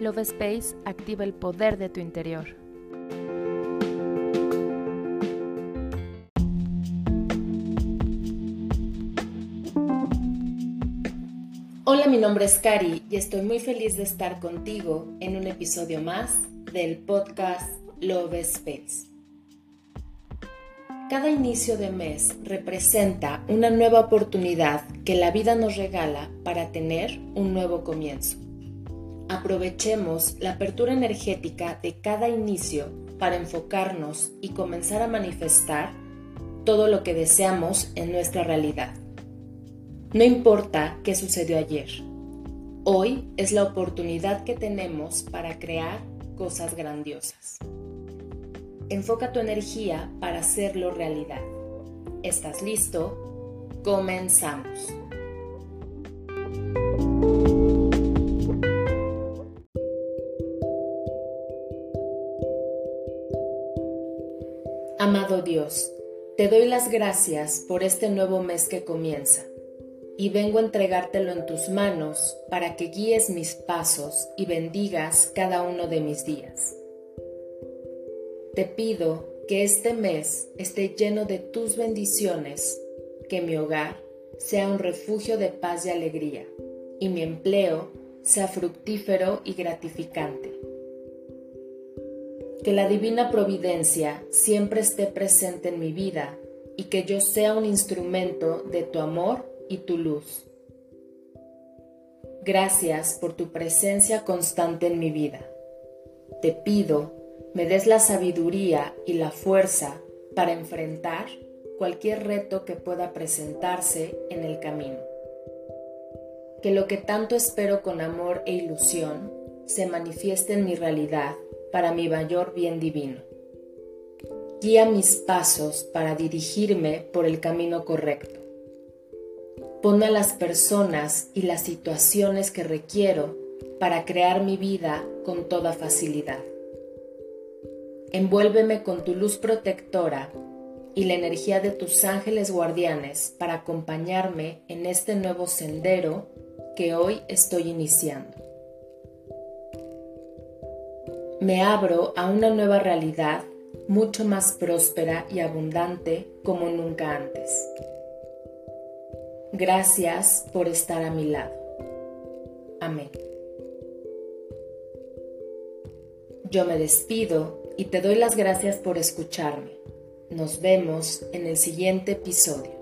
Love Space activa el poder de tu interior. Hola, mi nombre es Cari y estoy muy feliz de estar contigo en un episodio más del podcast Love Space. Cada inicio de mes representa una nueva oportunidad que la vida nos regala para tener un nuevo comienzo. Aprovechemos la apertura energética de cada inicio para enfocarnos y comenzar a manifestar todo lo que deseamos en nuestra realidad. No importa qué sucedió ayer, hoy es la oportunidad que tenemos para crear cosas grandiosas. Enfoca tu energía para hacerlo realidad. ¿Estás listo? Comenzamos. Amado Dios, te doy las gracias por este nuevo mes que comienza y vengo a entregártelo en tus manos para que guíes mis pasos y bendigas cada uno de mis días. Te pido que este mes esté lleno de tus bendiciones, que mi hogar sea un refugio de paz y alegría y mi empleo sea fructífero y gratificante que la divina providencia siempre esté presente en mi vida y que yo sea un instrumento de tu amor y tu luz. Gracias por tu presencia constante en mi vida. Te pido me des la sabiduría y la fuerza para enfrentar cualquier reto que pueda presentarse en el camino. Que lo que tanto espero con amor e ilusión se manifieste en mi realidad para mi mayor bien divino. Guía mis pasos para dirigirme por el camino correcto. Pon a las personas y las situaciones que requiero para crear mi vida con toda facilidad. Envuélveme con tu luz protectora y la energía de tus ángeles guardianes para acompañarme en este nuevo sendero que hoy estoy iniciando me abro a una nueva realidad mucho más próspera y abundante como nunca antes. Gracias por estar a mi lado. Amén. Yo me despido y te doy las gracias por escucharme. Nos vemos en el siguiente episodio.